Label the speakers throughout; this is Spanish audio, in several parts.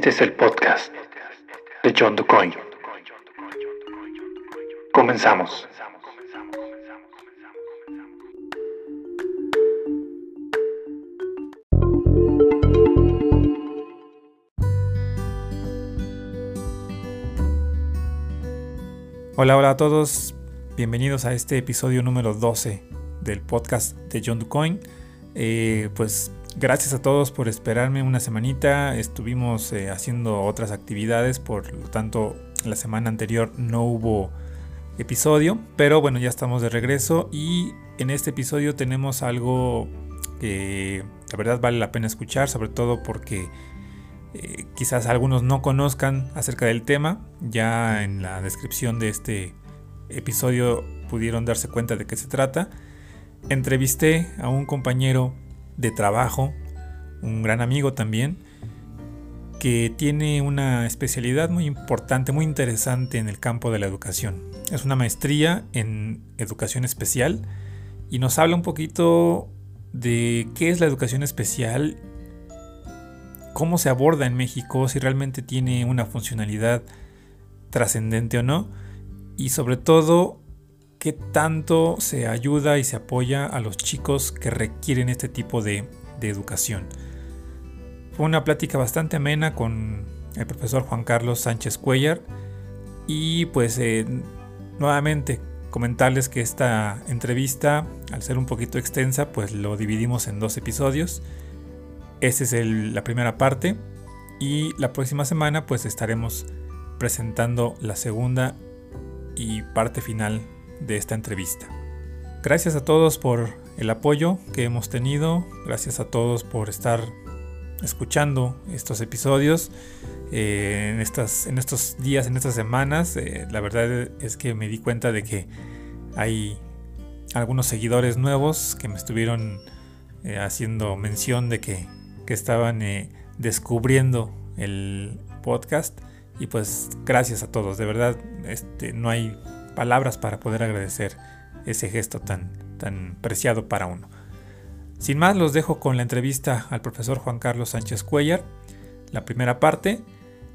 Speaker 1: Este es el podcast de John DuCoin. Comenzamos.
Speaker 2: Hola, hola a todos. Bienvenidos a este episodio número 12 del podcast de John DuCoin. Eh, pues gracias a todos por esperarme una semanita. Estuvimos eh, haciendo otras actividades, por lo tanto la semana anterior no hubo episodio, pero bueno, ya estamos de regreso y en este episodio tenemos algo que la verdad vale la pena escuchar, sobre todo porque eh, quizás algunos no conozcan acerca del tema. Ya en la descripción de este episodio pudieron darse cuenta de qué se trata. Entrevisté a un compañero de trabajo, un gran amigo también, que tiene una especialidad muy importante, muy interesante en el campo de la educación. Es una maestría en educación especial y nos habla un poquito de qué es la educación especial cómo se aborda en México, si realmente tiene una funcionalidad trascendente o no, y sobre todo qué tanto se ayuda y se apoya a los chicos que requieren este tipo de, educación. Fue una plática bastante amena con el profesor Juan Carlos Sánchez Cuellar y pues eh, nuevamente comentarles que esta entrevista, al ser un poquito extensa, pues lo dividimos en dos episodios. Esa es la primera parte y la próxima semana pues estaremos presentando la segunda y parte final de esta entrevista. Gracias a todos por el apoyo que hemos tenido, gracias a todos por estar escuchando estos episodios eh, en, estas, en estos días, en estas semanas. Eh, la verdad es que me di cuenta de que hay algunos seguidores nuevos que me estuvieron eh, haciendo mención de que que estaban descubriendo el podcast. Y pues gracias a todos, de verdad este, no hay palabras para poder agradecer ese gesto tan, tan preciado para uno. Sin más, los dejo con la entrevista al profesor Juan Carlos Sánchez Cuellar, la primera parte,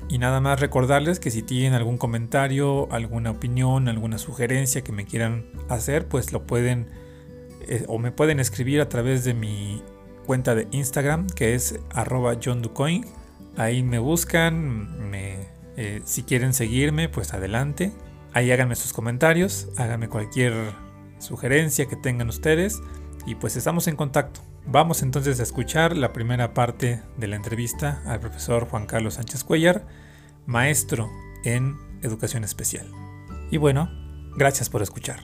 Speaker 2: y nada más recordarles que si tienen algún comentario, alguna opinión, alguna sugerencia que me quieran hacer, pues lo pueden eh, o me pueden escribir a través de mi cuenta de Instagram que es arroba John. Ahí me buscan, eh, si quieren seguirme, pues adelante. Ahí háganme sus comentarios, háganme cualquier sugerencia que tengan ustedes y pues estamos en contacto. Vamos entonces a escuchar la primera parte de la entrevista al profesor Juan Carlos Sánchez Cuellar, maestro en educación especial. Y bueno, gracias por escuchar.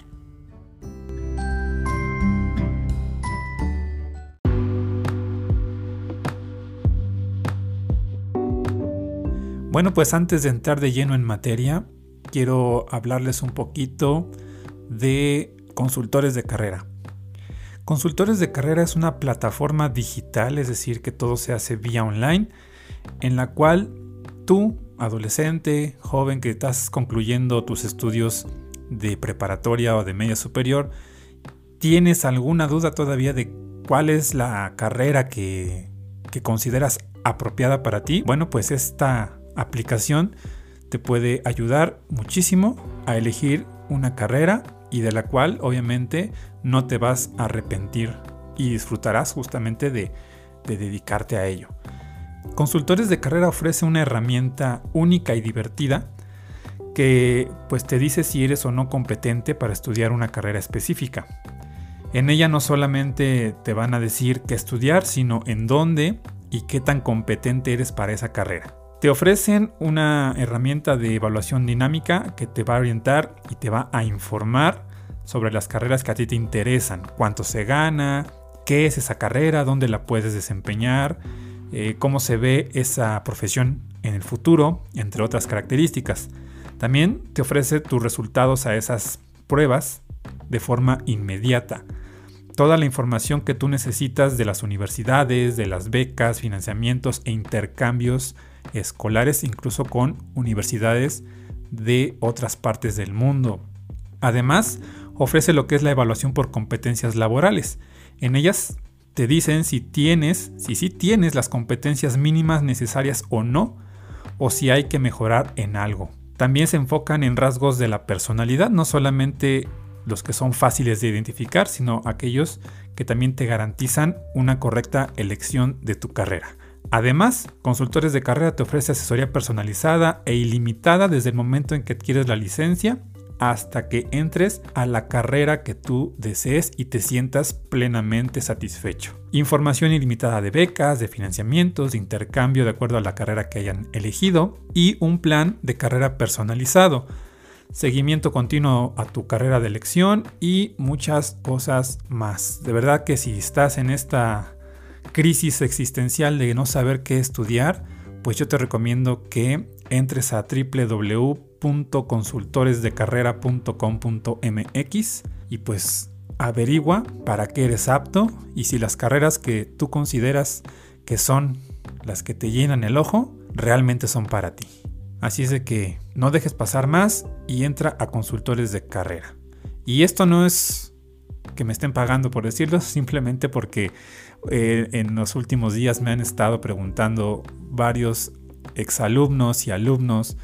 Speaker 2: Bueno, pues antes de entrar de lleno en materia, quiero hablarles un poquito de consultores de carrera. Consultores de carrera es una plataforma digital, es decir, que todo se hace vía online, en la cual tú, adolescente, joven que estás concluyendo tus estudios de preparatoria o de media superior, tienes alguna duda todavía de cuál es la carrera que, que consideras apropiada para ti, bueno, pues esta aplicación te puede ayudar muchísimo a elegir una carrera y de la cual obviamente no te vas a arrepentir y disfrutarás justamente de, dedicarte a ello. Consultores de carrera ofrece una herramienta única y divertida que pues te dice si eres o no competente para estudiar una carrera específica. En ella no solamente te van a decir qué estudiar, sino en dónde y qué tan competente eres para esa carrera. Te ofrecen una herramienta de evaluación dinámica que te va a orientar y te va a informar sobre las carreras que a ti te interesan, cuánto se gana, qué es esa carrera, dónde la puedes desempeñar, eh, cómo se ve esa profesión en el futuro, entre otras características. También te ofrece tus resultados a esas pruebas de forma inmediata. Toda la información que tú necesitas de las universidades, de las becas, financiamientos e intercambios escolares, incluso con universidades de otras partes del mundo. Además, ofrece lo que es la evaluación por competencias laborales. En ellas te dicen si tienes, si sí tienes las competencias mínimas necesarias o no o si hay que mejorar en algo. También se enfocan en rasgos de la personalidad, no solamente los que son fáciles de identificar, sino aquellos que también te garantizan una correcta elección de tu carrera. Además, Consultores de Carrera te ofrece asesoría personalizada e ilimitada desde el momento en que adquieres la licencia hasta que entres a la carrera que tú desees y te sientas plenamente satisfecho. Información ilimitada de becas, de financiamientos, de intercambio de acuerdo a la carrera que hayan elegido y un plan de carrera personalizado. Seguimiento continuo a tu carrera de elección y muchas cosas más. De verdad que si estás en esta crisis existencial de no saber qué estudiar, pues yo te recomiendo que entres a www.consultoresdecarrera.com.mx y pues averigua para qué eres apto y si las carreras que tú consideras que son las que te llenan el ojo realmente son para ti. Así es de que no dejes pasar más y entra a consultores de carrera. Y esto no es que me estén pagando por decirlo, simplemente porque eh, en los últimos días me han estado preguntando varios exalumnos y alumnos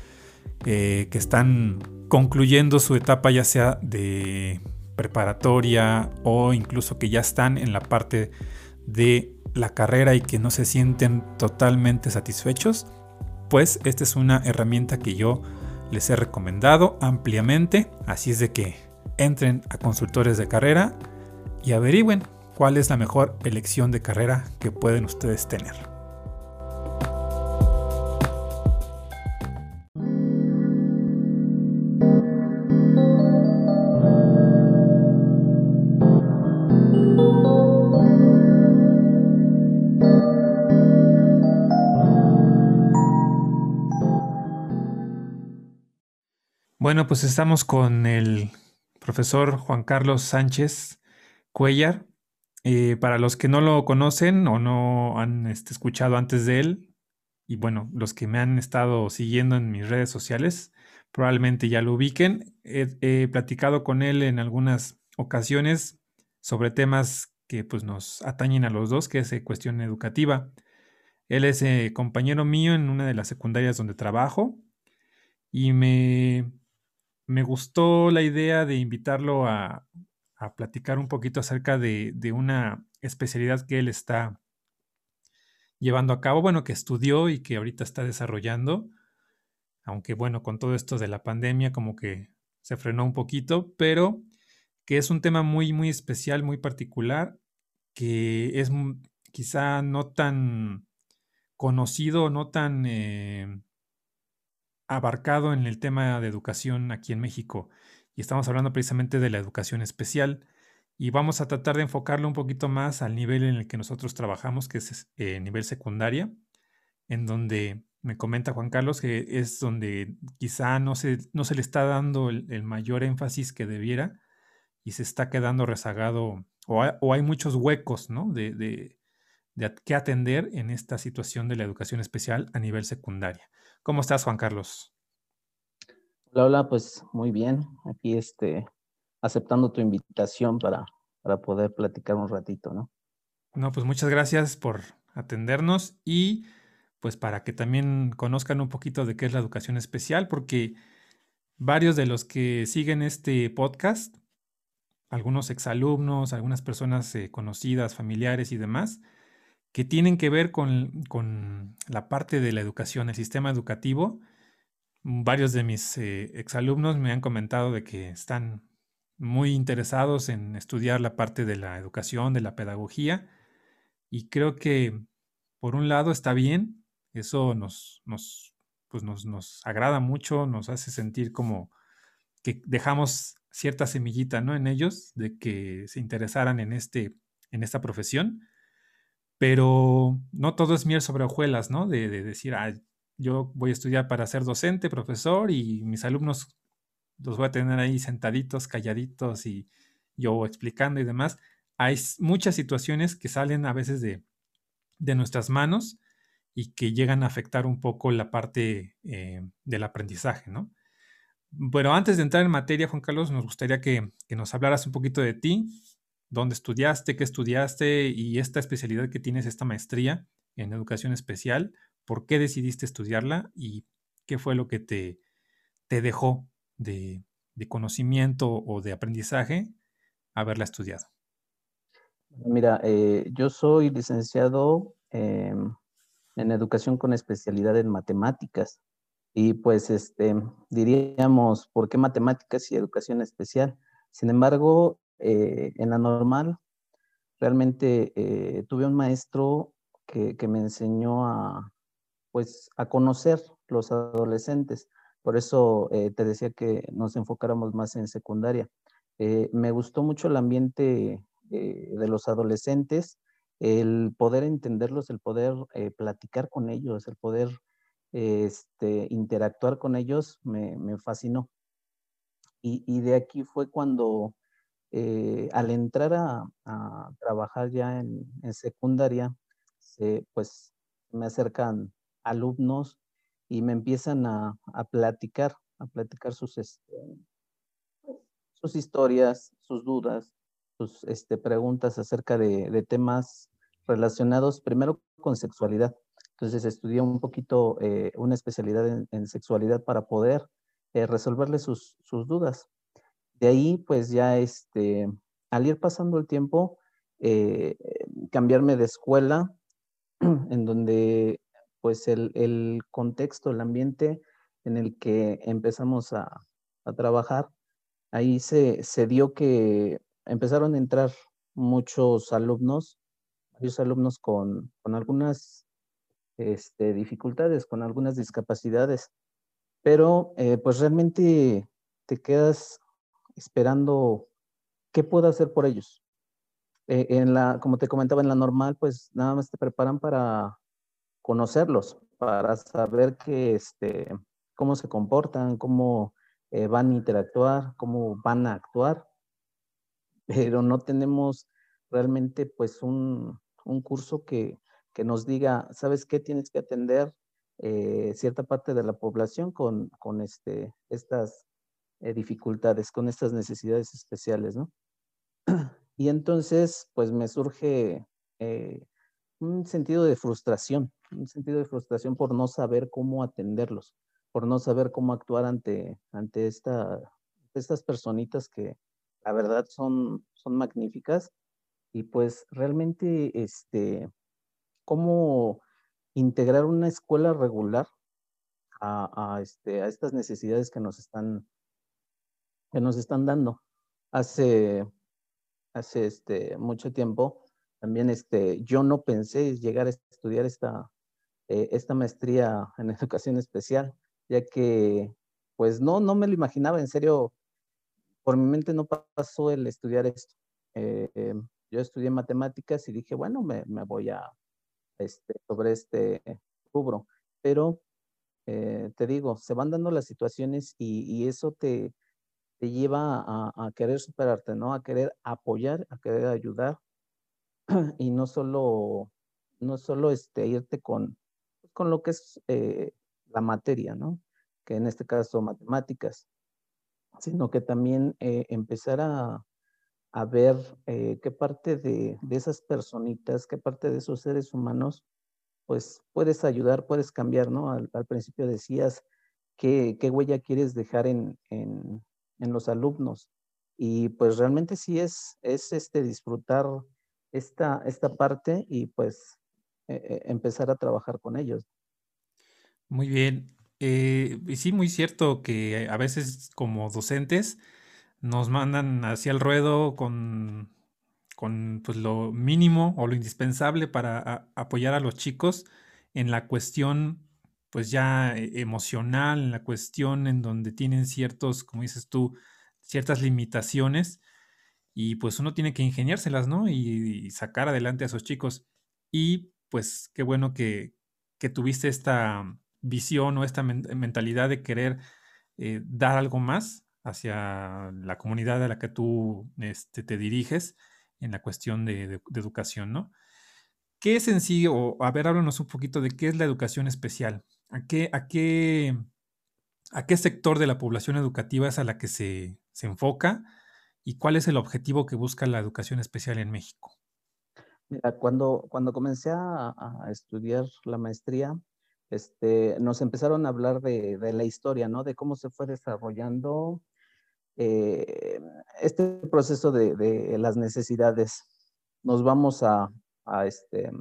Speaker 2: eh, que están concluyendo su etapa ya sea de preparatoria o incluso que ya están en la parte de la carrera y que no se sienten totalmente satisfechos, pues esta es una herramienta que yo les he recomendado ampliamente, así es de que entren a consultores de carrera y averigüen cuál es la mejor elección de carrera que pueden ustedes tener. Bueno, pues estamos con el profesor Juan Carlos Sánchez Cuellar, eh, para los que no lo conocen o no han este, escuchado antes de él, y bueno, los que me han estado siguiendo en mis redes sociales, probablemente ya lo ubiquen. He, platicado con él en algunas ocasiones sobre temas que pues, nos atañen a los dos, que es eh, cuestión educativa. Él es eh, compañero mío en una de las secundarias donde trabajo y me, me gustó la idea de invitarlo a, a platicar un poquito acerca de, una especialidad que él está llevando a cabo, bueno, que estudió y que ahorita está desarrollando, aunque bueno, con todo esto de la pandemia como que se frenó un poquito, pero que es un tema muy, muy especial, muy particular, que es quizá no tan conocido, no tan eh, abarcado en el tema de educación aquí en México y estamos hablando precisamente de la educación especial y vamos a tratar de enfocarlo un poquito más al nivel en el que nosotros trabajamos, que es eh, nivel secundaria, en donde me comenta Juan Carlos que es donde quizá no se, no se le está dando el, mayor énfasis que debiera y se está quedando rezagado o hay, muchos huecos ¿no? de, de, de que atender en esta situación de la educación especial a nivel secundaria. ¿Cómo estás, Juan Carlos?
Speaker 3: Hola, hola, pues muy bien. Aquí este, aceptando tu invitación para, para poder platicar un ratito, ¿no?
Speaker 2: No, pues muchas gracias por atendernos y pues para que también conozcan un poquito de qué es la educación especial, porque varios de los que siguen este podcast, algunos exalumnos, algunas personas eh, conocidas, familiares y demás, que tienen que ver con, con la parte de la educación, el sistema educativo, varios de mis eh, exalumnos me han comentado de que están muy interesados en estudiar la parte de la educación, de la pedagogía, y creo que por un lado está bien, eso nos, nos, pues nos, nos agrada mucho, nos hace sentir como que dejamos cierta semillita ¿no? en ellos de que se interesaran en, este, en esta profesión, pero no todo es miel sobre hojuelas, ¿no? De, de decir, ah, yo voy a estudiar para ser docente, profesor y mis alumnos los voy a tener ahí sentaditos, calladitos y yo explicando y demás. Hay muchas situaciones que salen a veces de, nuestras manos y que llegan a afectar un poco la parte eh, del aprendizaje, ¿no? Bueno, antes de entrar en materia, Juan Carlos, nos gustaría que, que, nos hablaras un poquito de ti, dónde estudiaste, qué estudiaste y esta especialidad que tienes, esta maestría en educación especial, por qué decidiste estudiarla y qué fue lo que te, te dejó de, conocimiento o de aprendizaje haberla estudiado.
Speaker 3: Mira, eh, yo soy licenciado en educación con especialidad en matemáticas. Y pues este, diríamos, ¿por qué matemáticas y educación especial? Sin embargo, eh, en la normal, realmente eh, tuve un maestro que, me enseñó a, pues, a conocer los adolescentes. Por eso eh, te decía que nos enfocáramos más en secundaria. me gustó mucho el ambiente de los adolescentes, el poder entenderlos, el poder platicar con ellos, el poder este, interactuar con ellos me, fascinó. Y, de aquí fue cuando, eh, al entrar a, trabajar ya en, secundaria, pues me acercan alumnos y me empiezan a, platicar, a platicar sus, este, sus historias, sus dudas, sus este, preguntas acerca de, de temas relacionados primero con sexualidad. Entonces estudié un poquito eh, una especialidad en, sexualidad para poder eh, resolverle sus, dudas. De ahí, pues ya este, al ir pasando el tiempo, eh, cambiarme de escuela, en donde pues el, contexto, el ambiente en el que empezamos a, trabajar, ahí se, se, dio que empezaron a entrar muchos alumnos, varios alumnos con, con algunas este, dificultades, con algunas discapacidades, pero eh, pues realmente te quedas esperando qué puedo hacer por ellos. Eh, en la, como te comentaba, en la normal, pues nada más te preparan para conocerlos, para saber que, este, cómo se comportan, cómo eh, van a interactuar, cómo van a actuar, pero no tenemos realmente pues un, un curso que, que nos diga, ¿sabes qué? Tienes que atender eh, cierta parte de la población con, con este, estas eh, dificultades, con estas necesidades especiales, ¿no? Y entonces, pues me surge eh, un sentido de frustración, un sentido de frustración por no saber cómo atenderlos, por no saber cómo actuar ante, ante esta, estas personitas que la verdad son, son magníficas y pues realmente este, cómo integrar una escuela regular a, este, a estas necesidades que nos están, que nos están dando. Hace, hace este, mucho tiempo, también este, yo no pensé llegar a estudiar esta, eh, esta maestría en educación especial, ya que pues no, no me lo imaginaba, en serio, por mi mente no pasó el estudiar esto. Eh, yo estudié matemáticas y dije, bueno, me voy a, este, sobre este rubro. Pero eh, te digo, se van dando las situaciones y, eso te, te lleva a, querer superarte, ¿no? A querer apoyar, a querer ayudar y no solo, no solo este, irte con, con lo que es eh, la materia, ¿no? Que en este caso matemáticas, sino que también eh, empezar a, a ver eh, qué parte de, esas personitas, qué parte de esos seres humanos, pues puedes ayudar, puedes cambiar, ¿no? Al, principio decías qué, qué, huella quieres dejar en, en, los alumnos. Y pues realmente sí es, es este, disfrutar esta, esta parte y pues e, e, empezar a trabajar con ellos.
Speaker 2: Muy bien. Eh, y sí, muy cierto que a veces como docentes, nos mandan hacia el ruedo con, con pues, lo mínimo o lo indispensable para apoyar a los chicos en la cuestión pues ya e, emocional, en la cuestión en donde tienen ciertos, como dices tú, ciertas limitaciones y pues uno tiene que ingeniárselas, ¿no? Y, sacar adelante a esos chicos. Y pues qué bueno que, tuviste esta visión o esta mentalidad de querer eh, dar algo más hacia la comunidad a la que tú este, te diriges en la cuestión de, educación, ¿no? ¿Qué es en a ver, háblanos un poquito de qué es la educación especial? ¿A qué, a qué, a qué sector de la población educativa es a la que se, enfoca? ¿Y cuál es el objetivo que busca la educación especial en México?
Speaker 3: Mira, cuando, cuando comencé a, estudiar la maestría, este, nos empezaron a hablar de, la historia, ¿no? De cómo se fue desarrollando eh, este proceso de, las necesidades. Nos vamos a, este,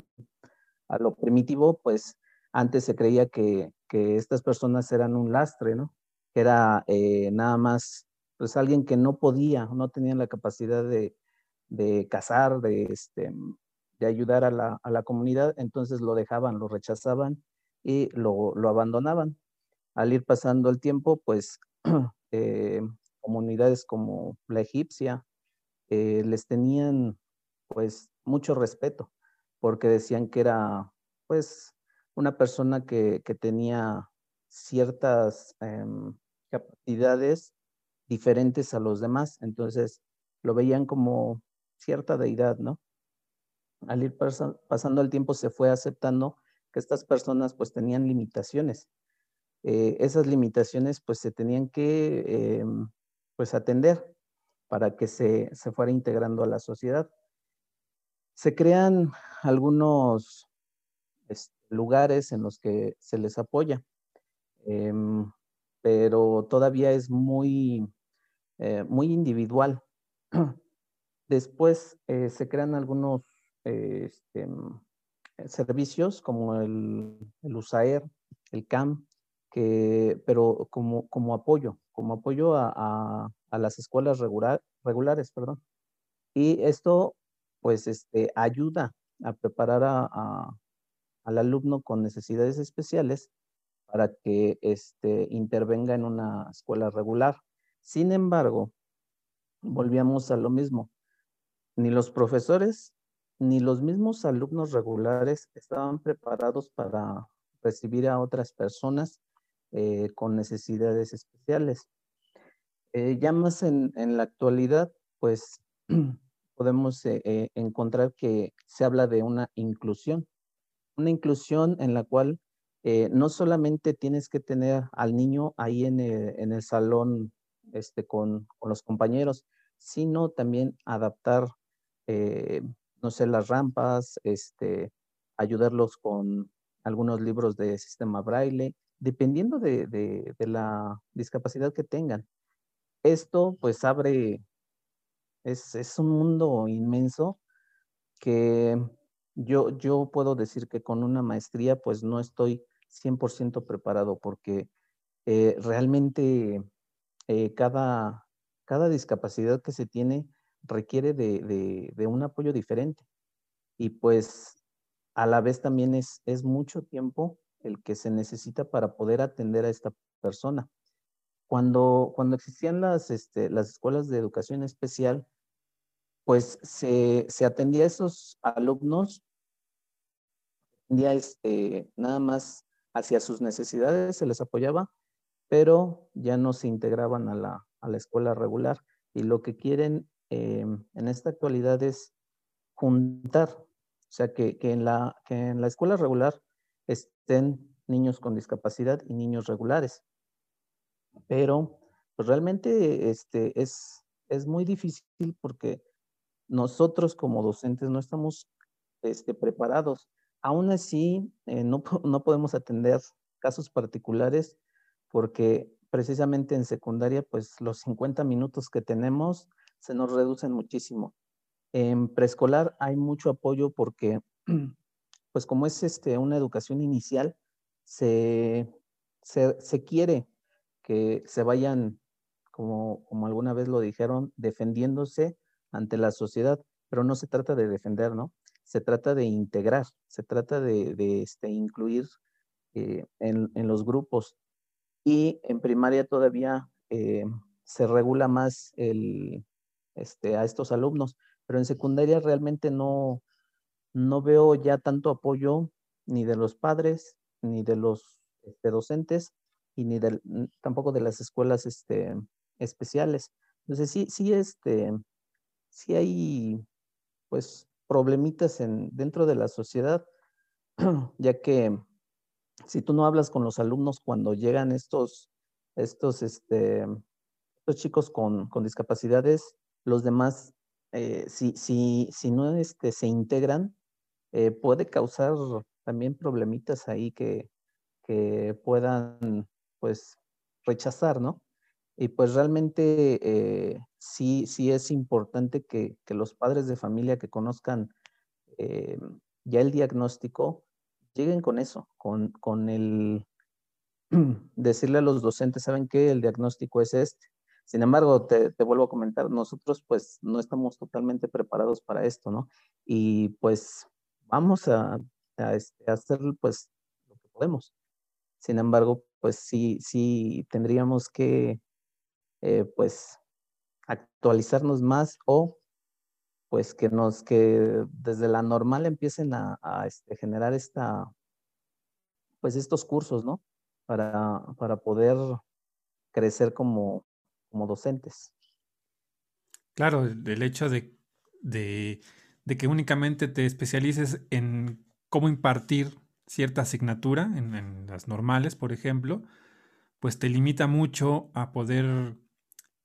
Speaker 3: a lo primitivo, pues antes se creía que, estas personas eran un lastre, ¿no? Que era eh, nada más, pues alguien que no podía, no tenía la capacidad de, de cazar, de, este, de ayudar a la, a la comunidad, entonces lo dejaban, lo rechazaban y lo, lo abandonaban. Al ir pasando el tiempo, pues eh, comunidades como la egipcia eh, les tenían pues mucho respeto porque decían que era pues una persona que, que tenía ciertas em, capacidades diferentes a los demás, entonces lo veían como cierta deidad, ¿no? Al ir pasando el tiempo se fue aceptando estas personas pues tenían limitaciones. Eh, esas limitaciones pues se tenían que em, pues atender para que se, fuera integrando a la sociedad. Se crean algunos este, lugares en los que se les apoya, em, pero todavía es muy, eh, muy individual. Después eh, se crean algunos este, servicios como el, el USAER, el CAM, que, pero como, como apoyo, como apoyo a, a, las escuelas regular, regulares. Perdón. Y esto, pues, este, ayuda a preparar a, al alumno con necesidades especiales para que este, intervenga en una escuela regular. Sin embargo, volvíamos a lo mismo. Ni los profesores ni los mismos alumnos regulares estaban preparados para recibir a otras personas eh, con necesidades especiales. Eh, ya más en, la actualidad, pues podemos eh, encontrar que se habla de una inclusión, una inclusión en la cual no solamente tienes que tener al niño ahí en el, salón este, con, los compañeros, sino también adaptar no sé, las rampas, este, ayudarlos con algunos libros de sistema braille, dependiendo de, la discapacidad que tengan. Esto pues abre, es, un mundo inmenso que yo, yo puedo decir que con una maestría pues no estoy 100% preparado porque eh, realmente eh, cada, cada discapacidad que se tiene requiere de, un apoyo diferente. Y pues a la vez también es, es mucho tiempo el que se necesita para poder atender a esta persona. Cuando, cuando existían las, este, las escuelas de educación especial, pues se, atendía a esos alumnos, atendía este, nada más hacia sus necesidades, se les apoyaba, pero ya no se integraban a la, a la escuela regular. Y lo que quieren Em, en esta actualidad es juntar, o sea, que, en la, que en la escuela regular estén niños con discapacidad y niños regulares. Pero pues realmente este, es, es muy difícil porque nosotros como docentes no estamos este, preparados. Aún así, eh, no, no podemos atender casos particulares porque precisamente en secundaria, pues los 50 minutos que tenemos se nos reducen muchísimo. En preescolar hay mucho apoyo porque, pues como es este, una educación inicial, se, se, quiere que se vayan, como, como alguna vez lo dijeron, defendiéndose ante la sociedad, pero no se trata de defender, ¿no? Se trata de integrar, se trata de, este, incluir eh, en, los grupos. Y en primaria todavía eh, se regula más este, a estos alumnos, pero en secundaria realmente no, no veo ya tanto apoyo ni de los padres, ni de los este, docentes, y ni tampoco de las escuelas especiales. Entonces sí, sí, este, sí hay pues problemitas en, dentro de la sociedad, ya que si tú no hablas con los alumnos cuando llegan estos, estos, este, estos chicos con, con discapacidades, los demás, eh, si, si, si, no este, se integran, eh, puede causar también problemitas ahí que, que puedan, pues, rechazar, ¿no? Y pues realmente eh, sí, sí es importante que, los padres de familia que conozcan eh, ya el diagnóstico lleguen con eso, con, con el decirle a los docentes, ¿saben qué? El diagnóstico es este. Sin embargo, te, vuelvo a comentar, nosotros pues no estamos totalmente preparados para esto, ¿no? Y pues vamos a, este, hacer pues lo que podemos. Sin embargo, pues sí, sí tendríamos que eh, pues actualizarnos más o pues que nos, que desde la normal empiecen a, este, generar esta, pues estos cursos, ¿no? Para, para poder crecer como, como docentes.
Speaker 2: Claro, el hecho de, de, que únicamente te especialices en cómo impartir cierta asignatura, en, las normales, por ejemplo, pues te limita mucho a poder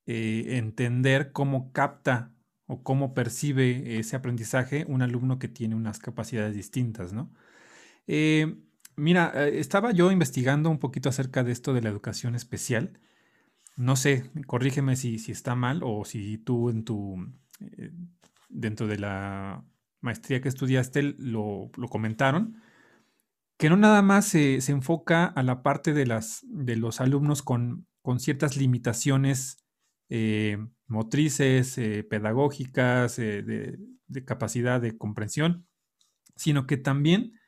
Speaker 2: eh, entender cómo capta o cómo percibe ese aprendizaje un alumno que tiene unas capacidades distintas, ¿no? Eh, mira, eh, estaba yo investigando un poquito acerca de esto de la educación especial no sé, corrígeme si, si está mal o si tú en tu, dentro de la maestría que estudiaste lo, comentaron, que no nada más se, enfoca a la parte de, las, de los alumnos con, ciertas limitaciones eh, motrices, eh, pedagógicas, de, de, capacidad de comprensión, sino que también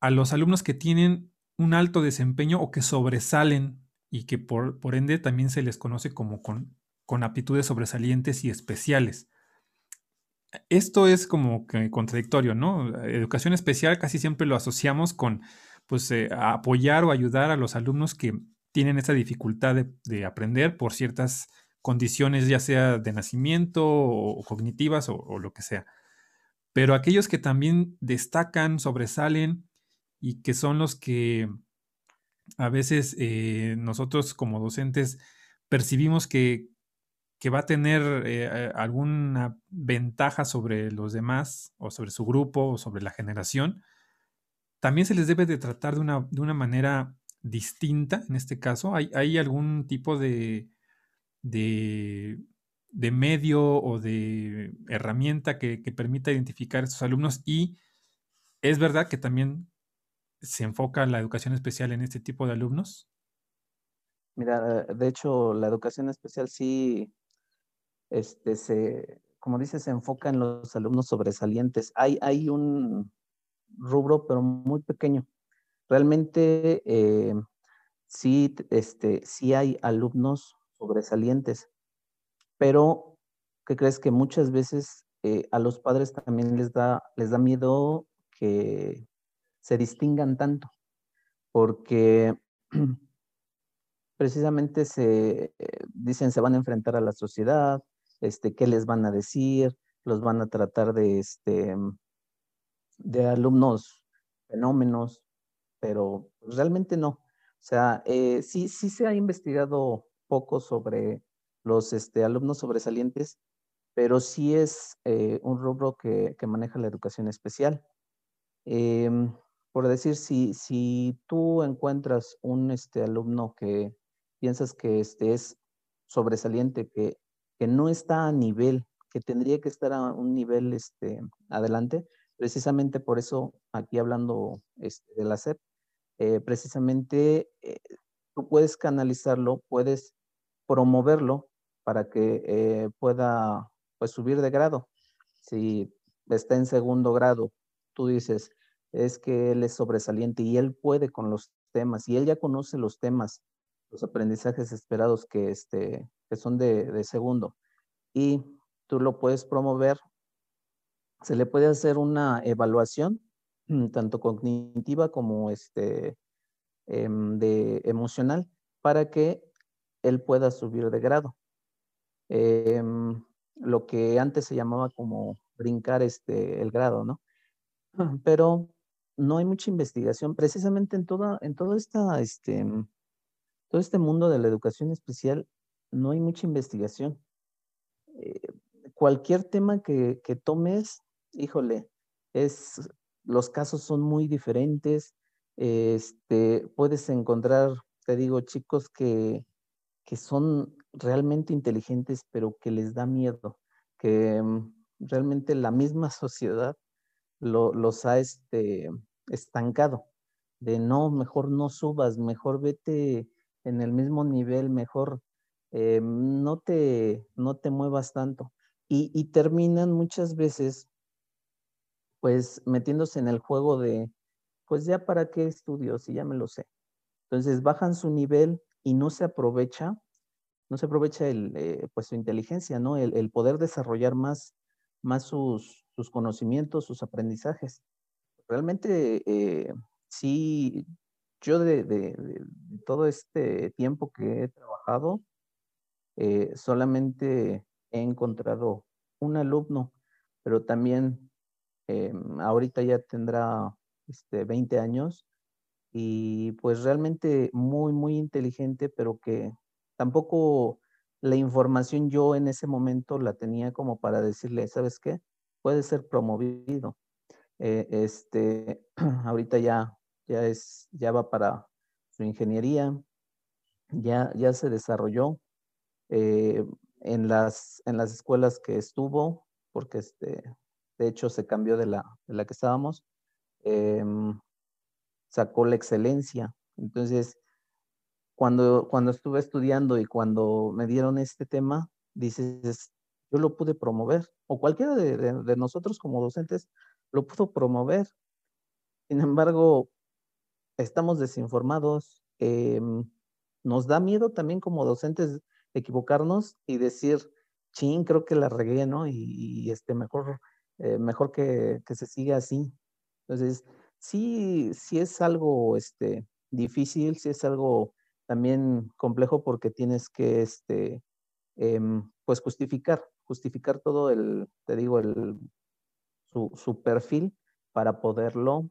Speaker 2: a los alumnos que tienen un alto desempeño o que sobresalen y que por, ende también se les conoce como con, con aptitudes sobresalientes y especiales. Esto es como que contradictorio, ¿no? Educación especial casi siempre lo asociamos con pues, eh, apoyar o ayudar a los alumnos que tienen esa dificultad de, aprender por ciertas condiciones, ya sea de nacimiento o, cognitivas o, lo que sea. Pero aquellos que también destacan, sobresalen y que son los que a veces eh, nosotros como docentes percibimos que, va a tener eh, alguna ventaja sobre los demás o sobre su grupo o sobre la generación, también se les debe de tratar de una, de una manera distinta en este caso. ¿Hay, algún tipo de, de, medio o de herramienta que, que permita identificar a estos alumnos? Y es verdad que también se enfoca la educación especial en este tipo de alumnos?
Speaker 3: Mira, de hecho, la educación especial sí, este, se, como dices, se enfoca en los alumnos sobresalientes. Hay, hay un rubro, pero muy pequeño. Realmente eh, sí, este, sí hay alumnos sobresalientes, pero ¿qué crees que muchas veces eh, a los padres también les da, les da miedo que se distingan tanto, porque precisamente se eh, dicen se van a enfrentar a la sociedad, este, qué les van a decir, los van a tratar de, este, de alumnos fenómenos, pero realmente no. O sea, eh, sí, sí se ha investigado poco sobre los este, alumnos sobresalientes, pero sí es eh, un rubro que, que, maneja la educación especial. Em, por decir, si, si tú encuentras un este, alumno que piensas que este, es sobresaliente, que, que no está a nivel, que tendría que estar a un nivel este, adelante, precisamente por eso, aquí hablando este, de la SEP, eh, precisamente eh, tú puedes canalizarlo, puedes promoverlo para que eh, pueda pues, subir de grado. Si está en segundo grado, tú dices, es que él es sobresaliente y él puede con los temas y él ya conoce los temas, los aprendizajes esperados que, este, que son de, segundo y tú lo puedes promover. Se le puede hacer una evaluación, tanto cognitiva como este, em, de emocional, para que él pueda subir de grado. Em, lo que antes se llamaba como brincar este, el grado, ¿no? Pero no hay mucha investigación, precisamente en toda, en todo esta, este, todo este mundo de la educación especial, no hay mucha investigación. Eh, cualquier tema que, tomes, híjole, es, los casos son muy diferentes, este, puedes encontrar, te digo, chicos que, que son realmente inteligentes, pero que les da miedo, que mm, realmente la misma sociedad los ha este, estancado, de no, mejor no subas, mejor vete en el mismo nivel, mejor eh, no, te, no te muevas tanto. Y, y terminan muchas veces pues metiéndose en el juego de, pues ya para qué estudio, si ya me lo sé. Entonces bajan su nivel y no se aprovecha, no se aprovecha el, eh, pues su inteligencia, ¿no? El, poder desarrollar más, más sus, sus, conocimientos, sus aprendizajes. Realmente, eh, sí, yo de, todo este tiempo que he trabajado, eh, solamente he encontrado un alumno, pero también Em, ahorita ya tendrá este, 20 años y pues realmente muy, muy inteligente, pero que tampoco la información yo en ese momento la tenía como para decirle, ¿sabes qué? Puede ser promovido. Eh, este, ahorita ya, ya, es, ya va para su ingeniería, ya, ya se desarrolló eh, en, las, en las escuelas que estuvo, porque este, de hecho se cambió de la, de la que estábamos, em, sacó la excelencia. Entonces, cuando, cuando estuve estudiando y cuando me dieron este tema, dices, yo lo pude promover, o cualquiera de, nosotros como docentes lo pudo promover. Sin embargo, estamos desinformados. Em, nos da miedo también como docentes equivocarnos y decir, ching, creo que la regué, ¿no? Y, y este, mejor eh, mejor que, se siga así. Entonces, sí, sí es algo este, difícil, sí es algo también complejo porque tienes que, este, em, pues justificar, justificar todo el, te digo, el, su, perfil para poderlo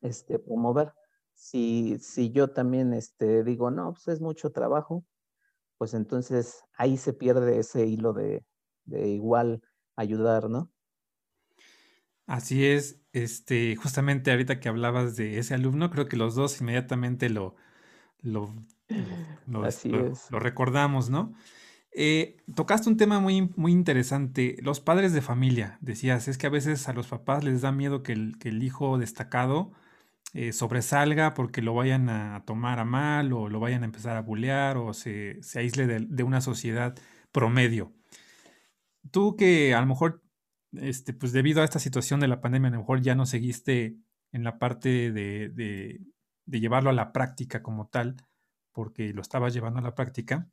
Speaker 3: este, promover. Si, si yo también este, digo, no, pues es mucho trabajo, pues entonces ahí se pierde ese hilo de, de igual ayudar, ¿no?
Speaker 2: Así es, este, justamente ahorita que hablabas de ese alumno, creo que los dos inmediatamente lo, lo, lo, recordamos, ¿no? Eh, tocaste un tema muy, muy interesante, los padres de familia, decías, es que a veces a los papás les da miedo que el, que el hijo destacado eh, sobresalga porque lo vayan a tomar a mal o lo vayan a empezar a bullear o se, se aísle de, de, una sociedad promedio. Tú que a lo mejor este, pues debido a esta situación de la pandemia, a lo mejor ya no seguiste en la parte de, llevarlo a la práctica como tal, porque lo estabas llevando a la práctica.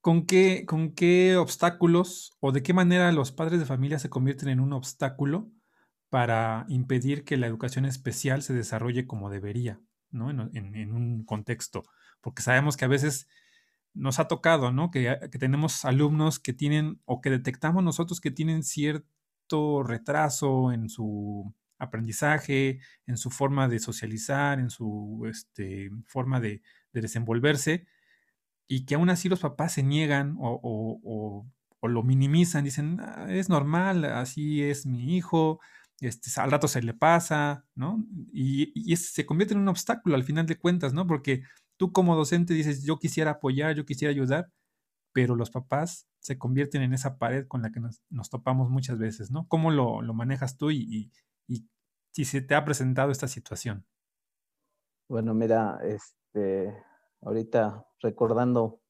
Speaker 2: ¿Con, qué, ¿Con qué obstáculos o de qué manera los padres de familia se convierten en un obstáculo para impedir que la educación especial se desarrolle como debería, ¿no? en un contexto? Porque sabemos que a veces nos ha tocado, ¿no? Que, tenemos alumnos que tienen o que detectamos nosotros que tienen cierto retraso en su aprendizaje, en su forma de socializar, en su este, forma de, desenvolverse, y que aún así los papás se niegan o, lo minimizan, dicen, ah, es normal, así es mi hijo, este, al rato se le pasa, ¿no? Y, se convierte en un obstáculo al final de cuentas, ¿no? Porque tú como docente dices, yo quisiera apoyar, yo quisiera ayudar, pero los papás se convierten en esa pared con la que nos, topamos muchas veces, ¿no? ¿Cómo lo, manejas tú y, si se te ha presentado esta situación?
Speaker 3: Bueno, mira, este, ahorita recordando,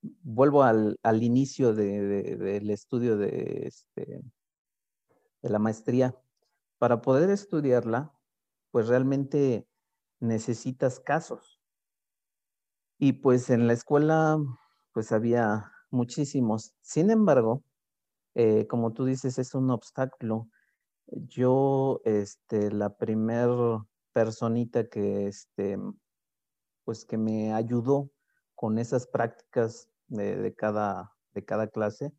Speaker 3: vuelvo al, inicio del estudio de, este, de la maestría. Para poder estudiarla, pues realmente necesitas casos. Y pues en la escuela, pues había muchísimos. Sin embargo, eh, como tú dices, es un obstáculo. Yo, este, la primer personita que, este, pues que me ayudó con esas prácticas de, cada, de cada clase,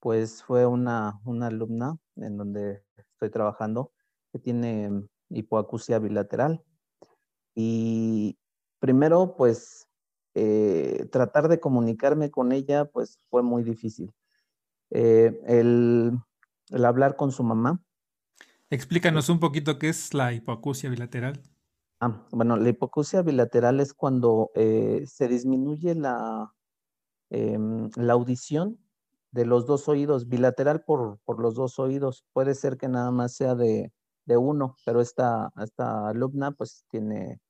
Speaker 3: pues fue una, una alumna en donde estoy trabajando que tiene hipoacusia bilateral. Y primero, pues eh, tratar de comunicarme con ella, pues fue muy difícil. Eh, el, hablar con su mamá,
Speaker 2: Explícanos un poquito qué es la hipoacusia bilateral.
Speaker 3: Ah, bueno, la hipoacusia bilateral es cuando eh, se disminuye la, em, la audición de los dos oídos, bilateral por, por, los dos oídos. Puede ser que nada más sea de, de uno, pero esta, esta alumna pues tiene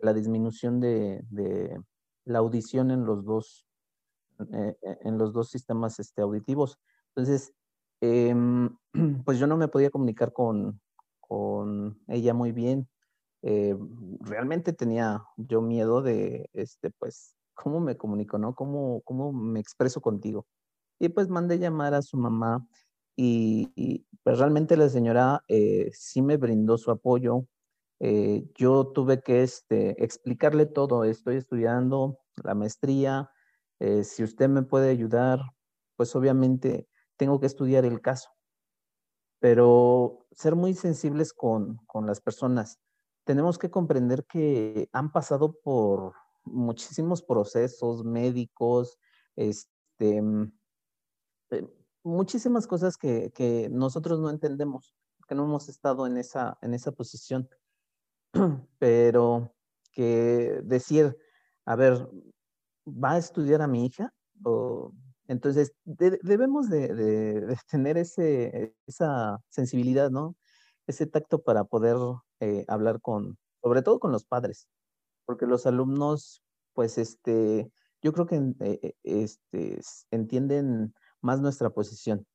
Speaker 3: la disminución de, de la audición en los dos, eh, en los dos sistemas este, auditivos. Entonces, eh, pues yo no me podía comunicar con, con ella muy bien. Eh, realmente tenía yo miedo de, este, pues, cómo me comunico, ¿no? ¿Cómo, cómo me expreso contigo? Y pues mandé llamar a su mamá y, y pues realmente la señora eh, sí me brindó su apoyo. Eh, yo tuve que este, explicarle todo. Estoy estudiando la maestría. Eh, si usted me puede ayudar, pues obviamente tengo que estudiar el caso. Pero ser muy sensibles con, con las personas. Tenemos que comprender que han pasado por muchísimos procesos médicos, este, eh, muchísimas cosas que, que, nosotros no entendemos, que no hemos estado en esa, en esa posición. Pero que decir, a ver, ¿va a estudiar a mi hija? O, entonces, de, debemos de, tener ese, esa sensibilidad, ¿no? Ese tacto para poder eh, hablar con, sobre todo con los padres, porque los alumnos, pues, este, yo creo que eh, este, entienden más nuestra posición.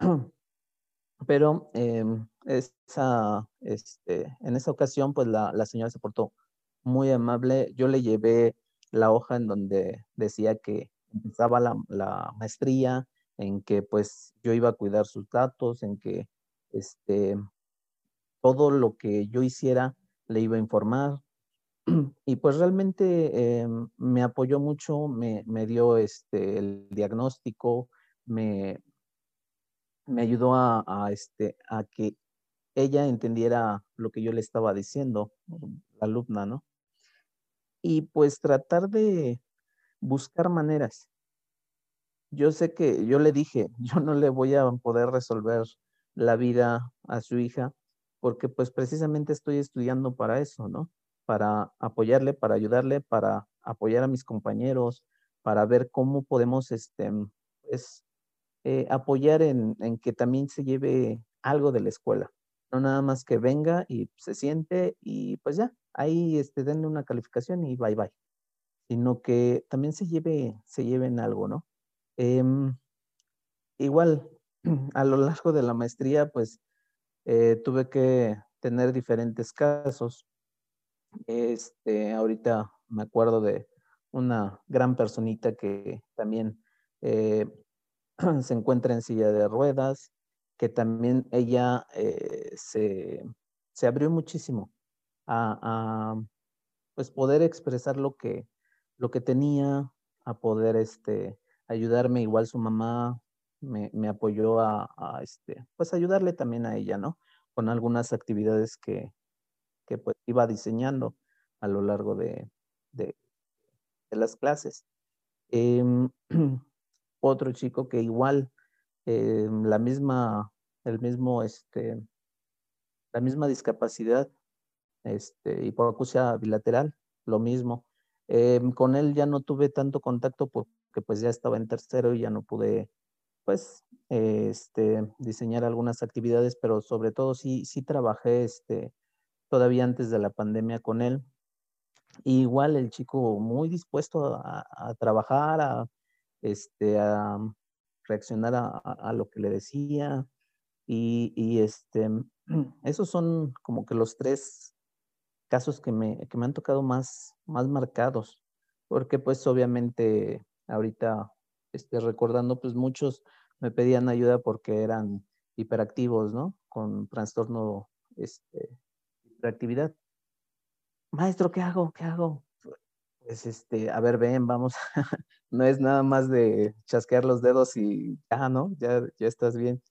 Speaker 3: Pero eh, esa, este, en esa ocasión, pues la, señora se portó muy amable. Yo le llevé la hoja en donde decía que empezaba la, maestría, en que pues yo iba a cuidar sus datos, en que este, todo lo que yo hiciera le iba a informar. Y pues realmente eh, me apoyó mucho, me, me dio este, el diagnóstico, me, me ayudó a, a, este, a que ella entendiera lo que yo le estaba diciendo, la alumna, ¿no? Y pues tratar de buscar maneras. Yo sé que yo le dije, yo no le voy a poder resolver la vida a su hija, porque pues precisamente estoy estudiando para eso, ¿no? Para apoyarle, para ayudarle, para apoyar a mis compañeros, para ver cómo podemos, este, pues, eh, apoyar en, que también se lleve algo de la escuela. No nada más que venga y se siente y pues ya, ahí este, denle una calificación y bye bye. Sino que también se lleve, se lleven algo, ¿no? Eh, igual, a lo largo de la maestría, pues eh, tuve que tener diferentes casos. Este, ahorita me acuerdo de una gran personita que también eh, se encuentra en silla de ruedas, que también ella eh, se, se, abrió muchísimo a, pues poder expresar lo que, lo que tenía, a poder este, ayudarme, igual su mamá me, apoyó a, a, este, pues ayudarle también a ella, ¿no? Con algunas actividades que, que pues iba diseñando a lo largo de, de, de las clases. Eh, otro chico que igual eh, la misma, el mismo, este, la misma discapacidad, este, hipoacusia bilateral, lo mismo. Eh, con él ya no tuve tanto contacto porque pues ya estaba en tercero y ya no pude pues este, diseñar algunas actividades, pero sobre todo sí, sí trabajé este, todavía antes de la pandemia con él. Igual el chico muy dispuesto a, a trabajar, a, este, a reaccionar a, a, lo que le decía. Y, y, este, esos son como que los tres casos que me, que me han tocado más, más marcados, porque pues obviamente ahorita este, recordando, pues muchos me pedían ayuda porque eran hiperactivos, ¿no? Con trastorno, este, hiperactividad. Maestro, ¿qué hago? ¿Qué hago? Pues este, a ver, ven, vamos. no es nada más de chasquear los dedos y ya, ¿no? Ya, ya estás bien.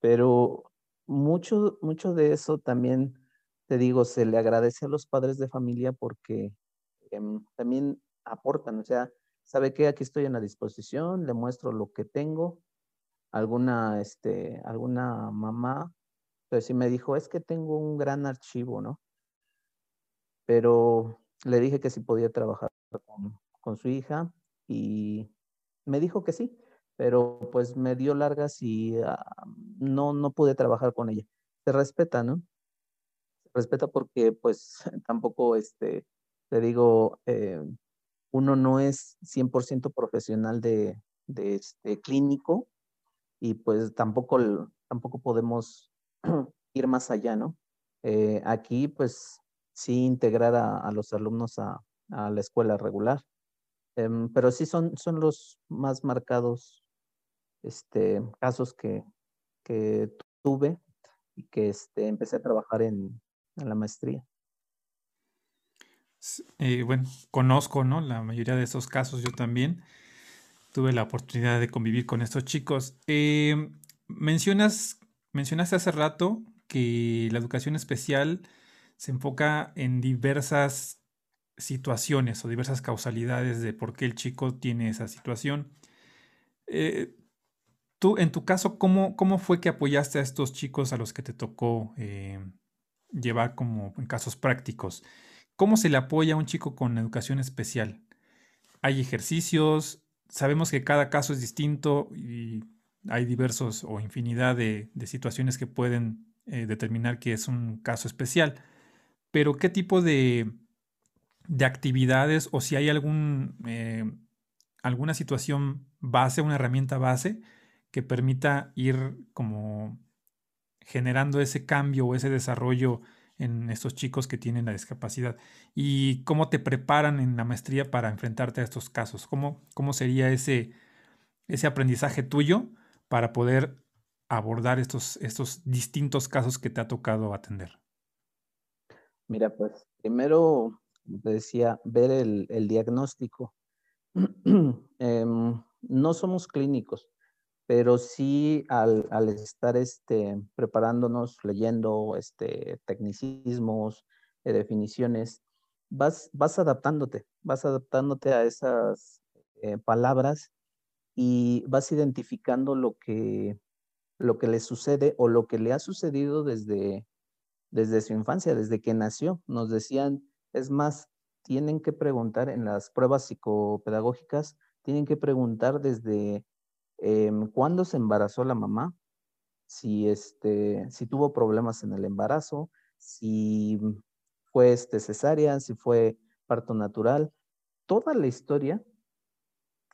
Speaker 3: Pero mucho, mucho de eso también, te digo, se le agradece a los padres de familia porque eh, también aportan, o sea, ¿sabe qué? Aquí estoy en la disposición, le muestro lo que tengo. Alguna, este, alguna mamá Entonces sí me dijo, es que tengo un gran archivo, ¿no? Pero le dije que sí podía trabajar con su hija y me dijo que sí, pero pues me dio largas y ah, no, no pude trabajar con ella. Se respeta, ¿no? Se respeta porque pues tampoco, este, te digo, eh, uno no es 100% profesional de, de este, clínico y pues tampoco, tampoco podemos ir más allá, ¿no? Eh, aquí pues sí integrar a, los alumnos a, a, la escuela regular, em, pero sí son, son los más marcados este, casos que, que tuve y que este, empecé a trabajar en, en la maestría.
Speaker 2: Eh, bueno, conozco, ¿no? La mayoría de esos casos yo también tuve la oportunidad de convivir con estos chicos. Eh, mencionas, mencionaste hace rato que la educación especial se enfoca en diversas situaciones o diversas causalidades de por qué el chico tiene esa situación. Eh, tú, en tu caso, ¿cómo, ¿cómo, fue que apoyaste a estos chicos a los que te tocó eh, llevar como en casos prácticos? ¿Cómo se le apoya a un chico con educación especial? ¿Hay ejercicios? Sabemos que cada caso es distinto y hay diversos o infinidad de, situaciones que pueden eh, determinar que es un caso especial. Pero ¿qué tipo de, actividades o si hay algún, eh, alguna situación base, una herramienta base que permita ir como generando ese cambio o ese desarrollo en estos chicos que tienen la discapacidad y cómo te preparan en la maestría para enfrentarte a estos casos, cómo, cómo sería ese, ese aprendizaje tuyo para poder abordar estos, estos distintos casos que te ha tocado atender.
Speaker 3: Mira, pues primero, te decía, ver el, diagnóstico. Em, no somos clínicos, pero sí al, estar este, preparándonos, leyendo este, tecnicismos, eh, definiciones, vas, vas adaptándote, vas adaptándote a esas eh, palabras y vas identificando lo que, lo que le sucede o lo que le ha sucedido desde, desde su infancia, desde que nació. Nos decían, es más, tienen que preguntar en las pruebas psicopedagógicas, tienen que preguntar desde Em, cuándo se embarazó la mamá, si, este, si tuvo problemas en el embarazo, si fue este, cesárea, si fue parto natural, toda la historia,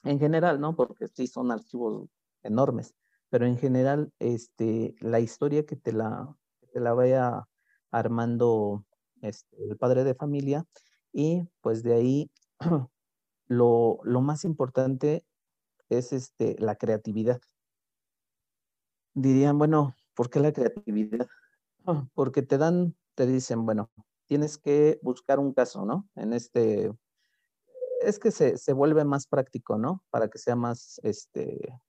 Speaker 3: en general, ¿no? Porque sí son archivos enormes, pero en general, este, la historia que te la, te la vaya armando este, el padre de familia y pues de ahí lo, lo más importante es este, la creatividad. Dirían, bueno, ¿por qué la creatividad? Ah, porque te dan, te dicen, bueno, tienes que buscar un caso, ¿no? En este, es que se, se vuelve más práctico, ¿no? Para que sea más, este,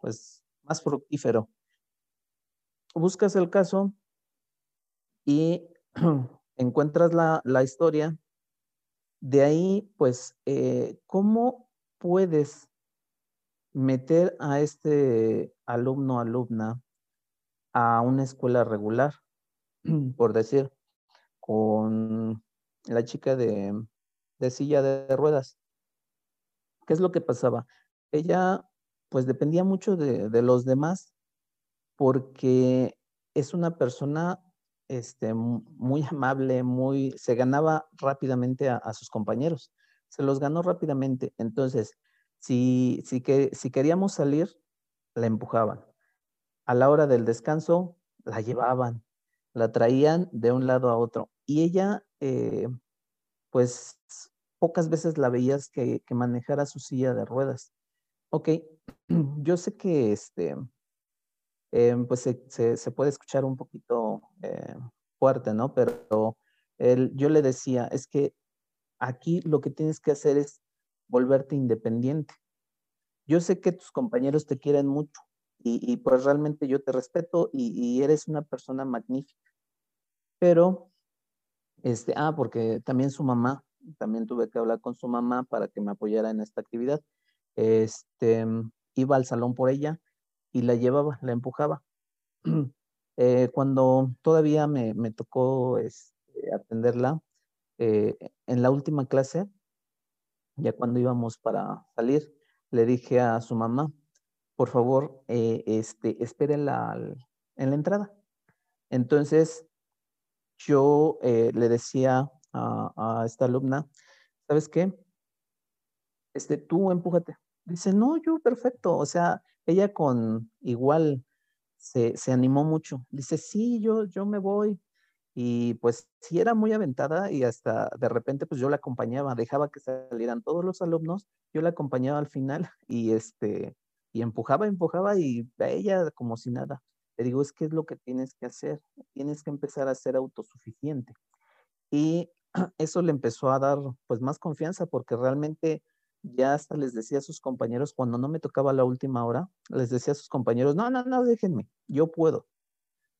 Speaker 3: pues, más fructífero. Buscas el caso y encuentras la, la historia. De ahí, pues, eh, ¿cómo puedes meter a este alumno alumna a una escuela regular, por decir, con la chica de, silla de ruedas. ¿Qué es lo que pasaba? Ella pues dependía mucho de, los demás porque es una persona este, muy amable, muy, se ganaba rápidamente a, sus compañeros, se los ganó rápidamente. Entonces, si, si, que, si queríamos salir, la empujaban. A la hora del descanso, la llevaban, la traían de un lado a otro. Y ella, eh, pues, pocas veces la veías que, que, manejara su silla de ruedas. Ok, yo sé que este, eh, pues se, se, puede escuchar un poquito eh, fuerte, ¿no? Pero él, yo le decía, es que aquí lo que tienes que hacer es volverte independiente. Yo sé que tus compañeros te quieren mucho y, pues realmente yo te respeto y, eres una persona magnífica. Pero, este, ah, porque también su mamá, también tuve que hablar con su mamá para que me apoyara en esta actividad. Este, iba al salón por ella y la llevaba, la empujaba. Eh, cuando todavía me, me tocó este, atenderla, eh, en la última clase, ya cuando íbamos para salir, le dije a su mamá, por favor, eh, este, espérenla en la entrada. Entonces, yo eh, le decía a, esta alumna, ¿sabes qué? Este, tú empújate. Dice, no, yo perfecto. O sea, ella con igual se, se animó mucho. Dice, sí, yo, yo me voy. Y pues sí era muy aventada y hasta de repente pues yo la acompañaba, dejaba que salieran todos los alumnos, yo la acompañaba al final y este, y empujaba, empujaba y ella como si nada. Le digo, es que es lo que tienes que hacer, tienes que empezar a ser autosuficiente. Y eso le empezó a dar pues más confianza porque realmente ya hasta les decía a sus compañeros, cuando no me tocaba la última hora, les decía a sus compañeros, no, no, no, déjenme, yo puedo.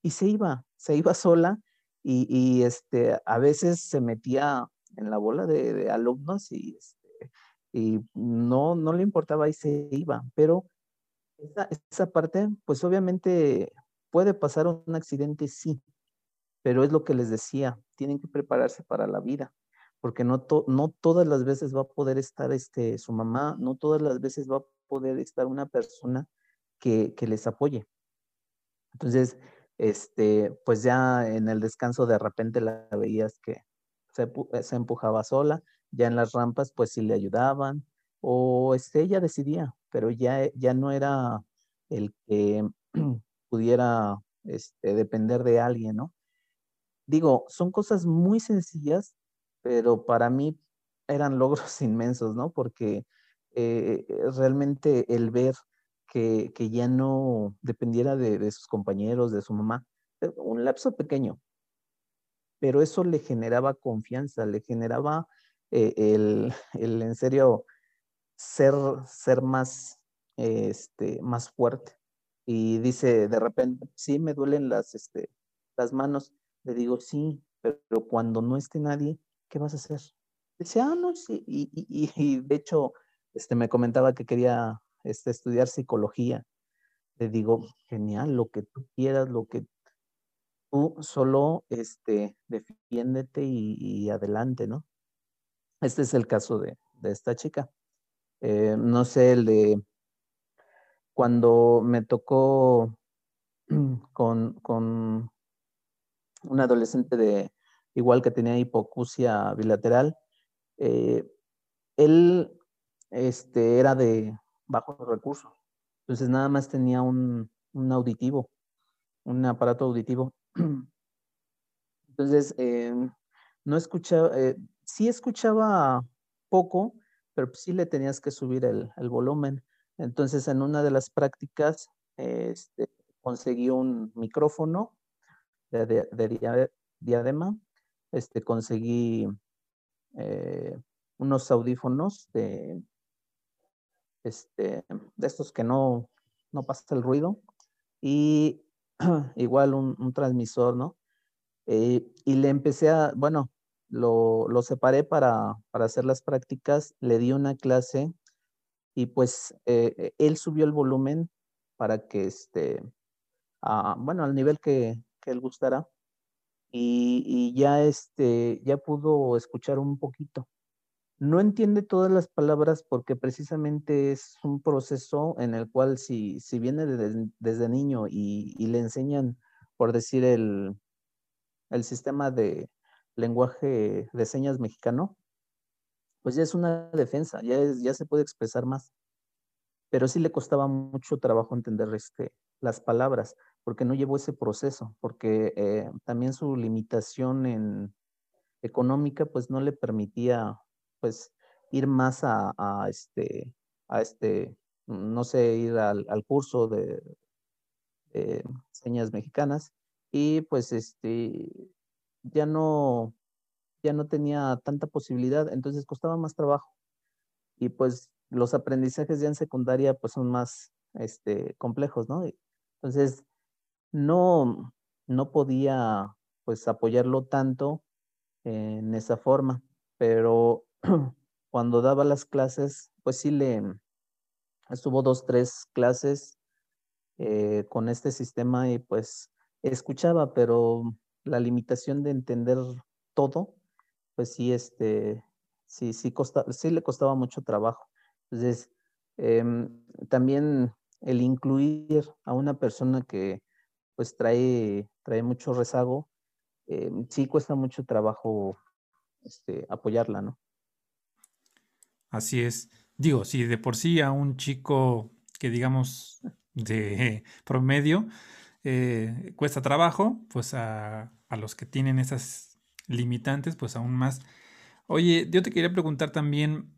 Speaker 3: Y se iba, se iba sola y, este, a veces se metía en la bola de, alumnos y, este, y no, no le importaba y se iba, pero esa, esa parte, pues obviamente puede pasar un accidente, sí, pero es lo que les decía, tienen que prepararse para la vida, porque no, no todas las veces va a poder estar este, su mamá, no todas las veces va a poder estar una persona que, que les apoye. Entonces, este, pues ya en el descanso de repente la veías que se, eh, se, empujaba sola, ya en las rampas pues sí le ayudaban, o este, ella decidía, pero ya, ya no era el que pudiera este, depender de alguien, ¿no? Digo, son cosas muy sencillas, pero para mí eran logros inmensos, ¿no? Porque eh, realmente el ver que, ya no dependiera de, sus compañeros, de su mamá, eh, un lapso pequeño, pero eso le generaba confianza, le generaba eh, el, en serio ser, ser más, este, más fuerte. Y dice de repente, sí, me duelen las, este, las manos. Le digo, sí, pero, cuando no esté nadie, ¿qué vas a hacer? Dice, ah, no, sí. Y, y, y de hecho, este, me comentaba que quería este, estudiar psicología. Le digo, genial, lo que tú quieras, lo que tú solo este, defiéndete y, adelante, ¿no? Este es el caso de, esta chica. Eh, no sé, el de cuando me tocó con, con un adolescente de igual que tenía hipocusia bilateral, eh, él este, era de bajos recursos. Entonces nada más tenía un, auditivo, un aparato auditivo. Entonces, eh, no escuchaba, eh, sí escuchaba poco, pero sí le tenías que subir el, volumen. Entonces, en una de las prácticas, este, conseguí un micrófono de, diadema, este, conseguí eh, unos audífonos de este, de estos que no, no pasa el ruido, y igual un, transmisor, ¿no? Eh, y le empecé a, bueno, lo, lo separé para, para, hacer las prácticas, le di una clase y pues eh, él subió el volumen para que, este, bueno, al nivel que, que él gustara. Y, ya, este, ya pudo escuchar un poquito no entiende todas las palabras porque precisamente es un proceso en el cual si, si viene desde niño y, le enseñan, por decir, el, el sistema de lenguaje de señas mexicano, pues ya es una defensa, ya, ya se puede expresar más. Pero sí le costaba mucho trabajo entender este, las palabras, porque no llevó ese proceso, porque eh, también su limitación económica pues no le permitía pues ir más a, este, a este, no sé, ir al, curso de, señas mexicanas y pues este, ya no, ya no tenía tanta posibilidad, entonces costaba más trabajo. Y pues los aprendizajes ya en secundaria pues son más este, complejos, ¿no? Entonces, no, no podía pues apoyarlo tanto en esa forma, pero cuando daba las clases, pues sí le estuvo dos, tres clases eh, con este sistema y pues escuchaba, pero la limitación de entender todo, pues sí, este, sí, sí, sí le costaba mucho trabajo. Entonces, em, también el incluir a una persona que pues trae, trae mucho rezago, em, sí cuesta mucho trabajo este, apoyarla, ¿no?
Speaker 2: Así es. Digo, si de por sí a un chico que digamos de promedio eh, cuesta trabajo, pues a, los que tienen esas limitantes, pues aún más. Oye, yo te quería preguntar también,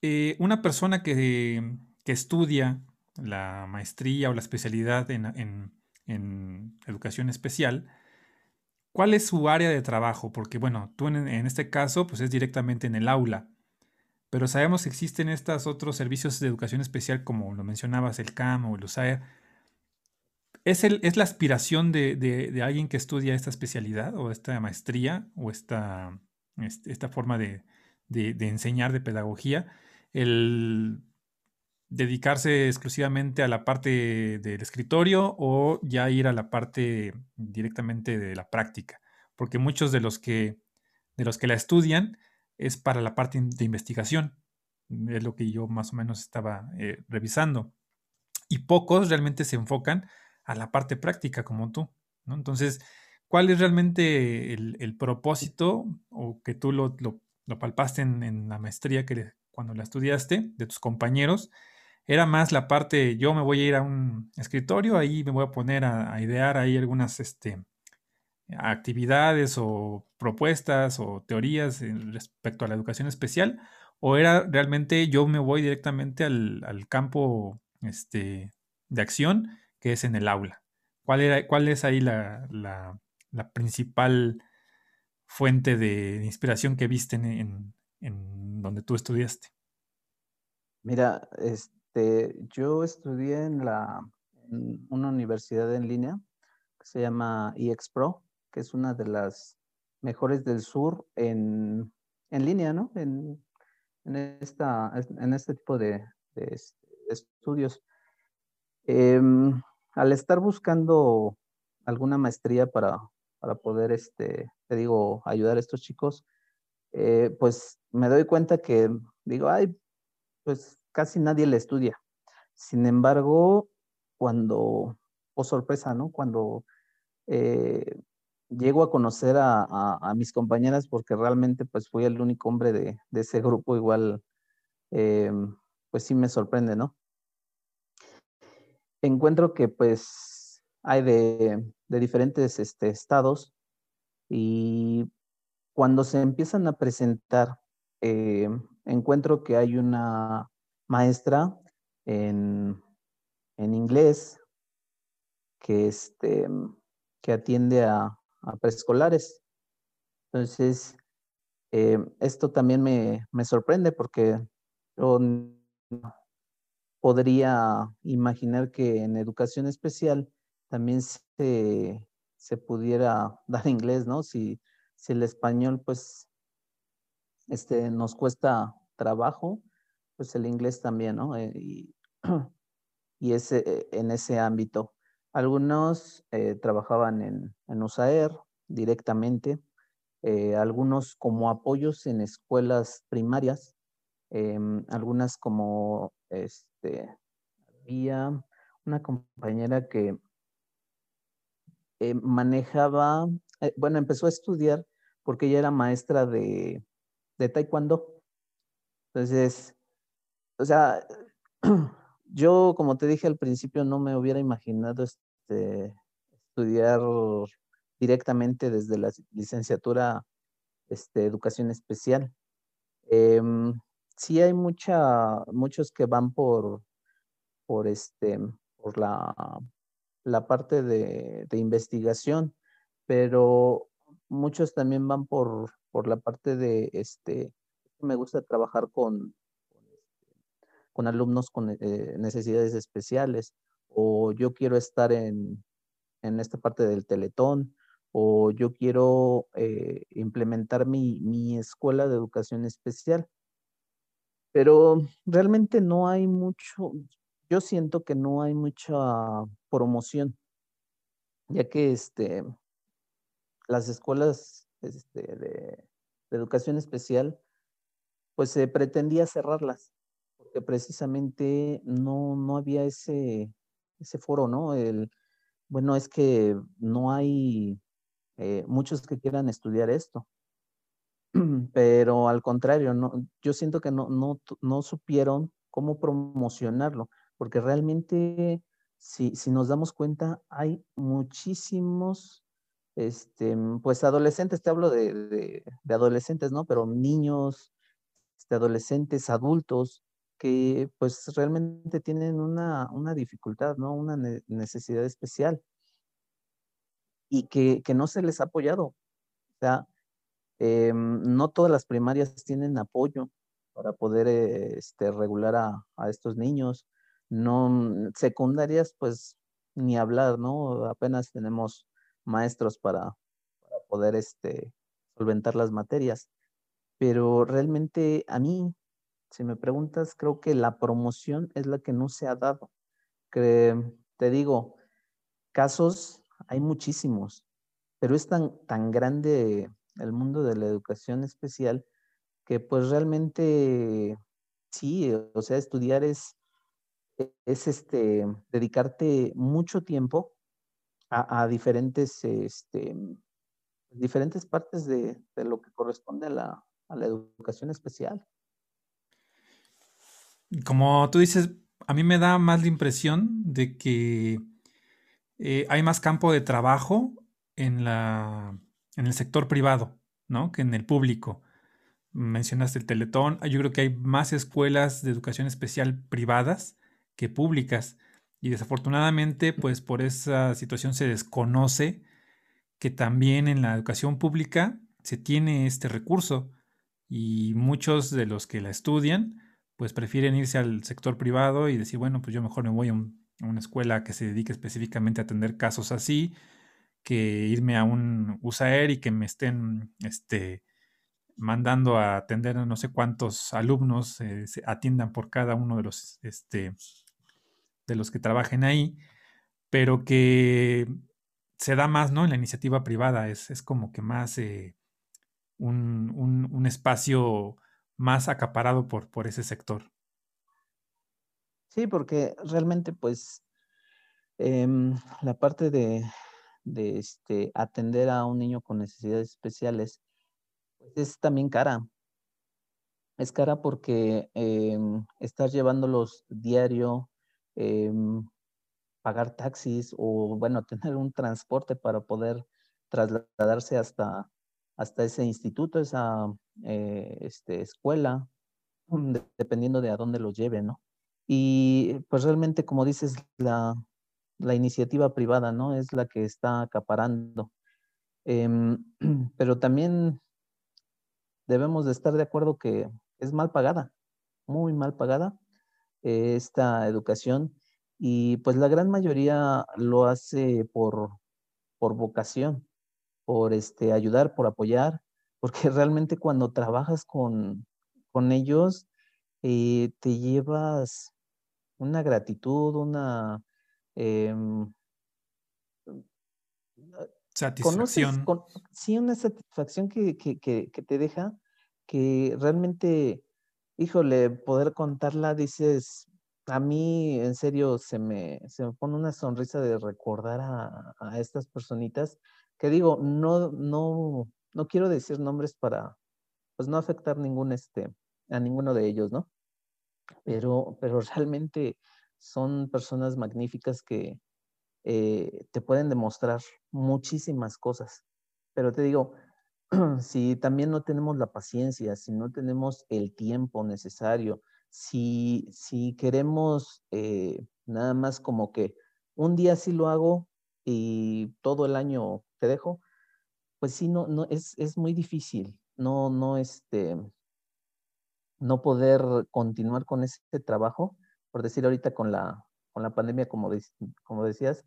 Speaker 2: eh, una persona que, estudia la maestría o la especialidad en, educación especial, ¿cuál es su área de trabajo? Porque bueno, tú en, en este caso, pues es directamente en el aula pero sabemos que existen estos otros servicios de educación especial, como lo mencionabas, el CAM o el USAER. ¿Es, el, es la aspiración de, alguien que estudia esta especialidad o esta maestría o esta, este, esta forma de, enseñar de pedagogía el dedicarse exclusivamente a la parte del escritorio o ya ir a la parte directamente de la práctica? Porque muchos de los que, de los que la estudian es para la parte de investigación. Es lo que yo más o menos estaba eh, revisando. Y pocos realmente se enfocan a la parte práctica como tú. Entonces, ¿cuál es realmente el, propósito o que tú lo, palpaste en, la maestría que cuando la estudiaste de tus compañeros? Era más la parte, yo me voy a ir a un escritorio, ahí me voy a poner a, idear ahí algunas este, actividades o propuestas o teorías respecto a la educación especial o era realmente yo me voy directamente al, campo este, de acción que es en el aula? ¿Cuál, era, cuál es ahí la, principal fuente de inspiración que viste en, donde tú estudiaste?
Speaker 3: Mira, este, yo estudié en, la, en una universidad en línea que se llama EXPRO que es una de las mejores del sur en, línea, ¿no? En, esta, en este tipo de, estudios. Em, al estar buscando alguna maestría para, poder, este, te digo, ayudar a estos chicos, eh, pues me doy cuenta que digo, ay, pues casi nadie le estudia. Sin embargo, cuando, oh, sorpresa, ¿no? Cuando eh, llego a conocer a, mis compañeras porque realmente pues fui el único hombre de, ese grupo, igual eh, pues sí me sorprende, ¿no? Encuentro que pues hay de, diferentes este, estados y cuando se empiezan a presentar, eh, encuentro que hay una maestra en, en inglés que, este, que atiende a, a preescolares. Entonces, eh, esto también me, sorprende porque yo podría imaginar que en educación especial también se, pudiera dar inglés, ¿no? Si, si el español, pues, este, nos cuesta trabajo, pues el inglés también, ¿no? Eh, y, y ese, en ese ámbito. Algunos eh, trabajaban en, en, USAER directamente, eh, algunos como apoyos en escuelas primarias, em, algunas como, este, había una compañera que eh, manejaba, bueno, empezó a estudiar porque ella era maestra de, de taekwondo. Entonces, o sea, yo, como te dije al principio, no me hubiera imaginado este, estudiar directamente desde la licenciatura este, educación especial. Em, sí hay mucha, muchos que van por, por, este, por la, la parte de, investigación, pero muchos también van por, por la parte de, este, me gusta trabajar con, con alumnos con eh, necesidades especiales, o yo quiero estar en, esta parte del teletón, o yo quiero eh, implementar mi, escuela de educación especial. Pero realmente no hay mucho, yo siento que no hay mucha promoción. ya que este, las escuelas este, de, educación especial, pues se pretendía cerrarlas, precisamente no, no había ese, ese foro, ¿no? El, bueno, es que no hay eh, muchos que quieran estudiar esto, pero al contrario, no, yo siento que no, no, no supieron cómo promocionarlo, porque realmente, si, si nos damos cuenta, hay muchísimos este, pues adolescentes, te hablo de, adolescentes, ¿no? Pero niños, este, adolescentes, adultos, que pues realmente tienen una, dificultad, ¿no? Una necesidad especial y que, no se les ha apoyado. O sea, em, no todas las primarias tienen apoyo para poder este, regular a, a, estos niños. No, secundarias, pues ni hablar, ¿no? Apenas tenemos maestros para, poder este, solventar las materias. Pero realmente a mí, si me preguntas, creo que la promoción es la que no se ha dado. Te digo, casos hay muchísimos, pero es tan, tan grande el mundo de la educación especial que pues realmente sí, o sea, estudiar es, es este, dedicarte mucho tiempo a, diferentes, este, diferentes partes de, lo que corresponde a la, educación especial.
Speaker 2: Como tú dices, a mí me da más la impresión de que eh, hay más campo de trabajo en, la, en el sector privado, ¿no? Que en el público. Mencionaste el Teletón. Yo creo que hay más escuelas de educación especial privadas que públicas. Y desafortunadamente, pues por esa situación se desconoce que también en la educación pública se tiene este recurso y muchos de los que la estudian, pues prefieren irse al sector privado y decir, bueno, pues yo mejor me voy a, una escuela que se dedique específicamente a atender casos así, que irme a un USAER y que me estén este, mandando a atender a no sé cuántos alumnos eh, se atiendan por cada uno de los este, de los que trabajen ahí, pero que se da más, ¿no? En la iniciativa privada, es, como que más eh, un, espacio más acaparado por, por ese sector.
Speaker 3: Sí, porque realmente, pues, em, la parte de, este, atender a un niño con necesidades especiales pues, es también cara. Es cara porque eh, estar llevándolos diario Em, pagar taxis o, bueno, tener un transporte para poder trasladarse hasta, hasta ese instituto, esa eh, este, escuela, mm, dependiendo de a dónde lo lleve, ¿no? Y pues realmente, como dices, la, la iniciativa privada, ¿no? Es la que está acaparando. Em, pero también debemos de estar de acuerdo que es mal pagada, muy mal pagada esta educación y pues la gran mayoría lo hace por, por vocación, por este, ayudar, por apoyar, porque realmente cuando trabajas con, con ellos eh, te llevas una gratitud, una... Em,
Speaker 2: satisfacción.
Speaker 3: sí, una satisfacción que, que, que, que te deja que realmente híjole, poder contarla, dices, a mí en serio se me, se me pone una sonrisa de recordar a, estas personitas que digo, no, no, no quiero decir nombres para, pues no afectar ningún, este, a ninguno de ellos, ¿no? Pero, pero realmente son personas magníficas que eh, te pueden demostrar muchísimas cosas. Pero te digo, si también no tenemos la paciencia, si no tenemos el tiempo necesario, si, si queremos eh, nada más como que un día sí lo hago y todo el año te dejo, pues sí, no, no, es, muy difícil, no, no, este, no poder continuar con ese trabajo, por decir ahorita con la, con la pandemia, como, como decías,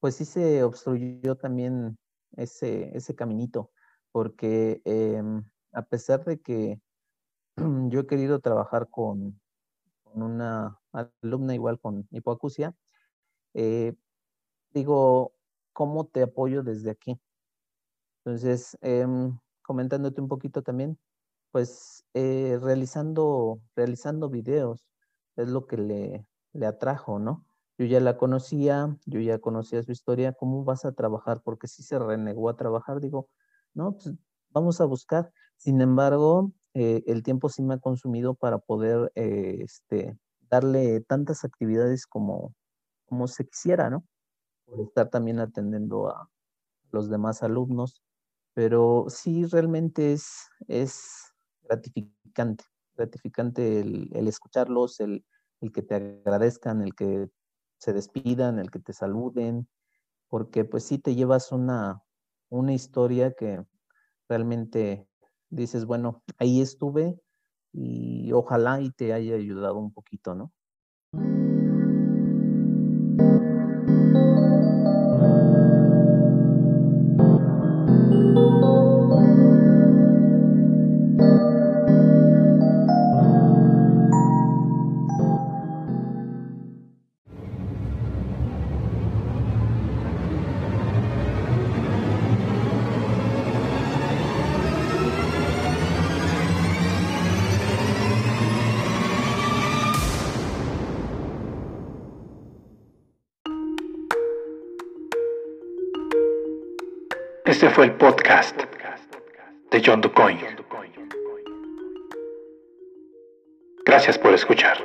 Speaker 3: pues sí se obstruyó también ese, ese caminito porque em, a pesar de que yo he querido trabajar con, una alumna igual con hipoacusia, eh, digo, cómo te apoyo desde aquí. Entonces, em, comentándote un poquito también, pues eh, realizando, realizando videos es lo que le, le atrajo, ¿no? Yo ya la conocía, yo ya conocía su historia, ¿cómo vas a trabajar? Porque si se renegó a trabajar, digo, no, pues vamos a buscar. Sin embargo, eh, el tiempo sí me ha consumido para poder eh, este, darle tantas actividades como, como se quisiera, ¿no? Por estar también atendiendo a los demás alumnos. Pero sí, realmente es, es gratificante, gratificante el, escucharlos, el, el que te agradezcan, el que se despidan, el que te saluden, porque pues sí te llevas una, una historia que realmente dices, bueno, ahí estuve y ojalá y te haya ayudado un poquito, ¿no?
Speaker 1: El podcast de John DuCoin. Gracias por escuchar.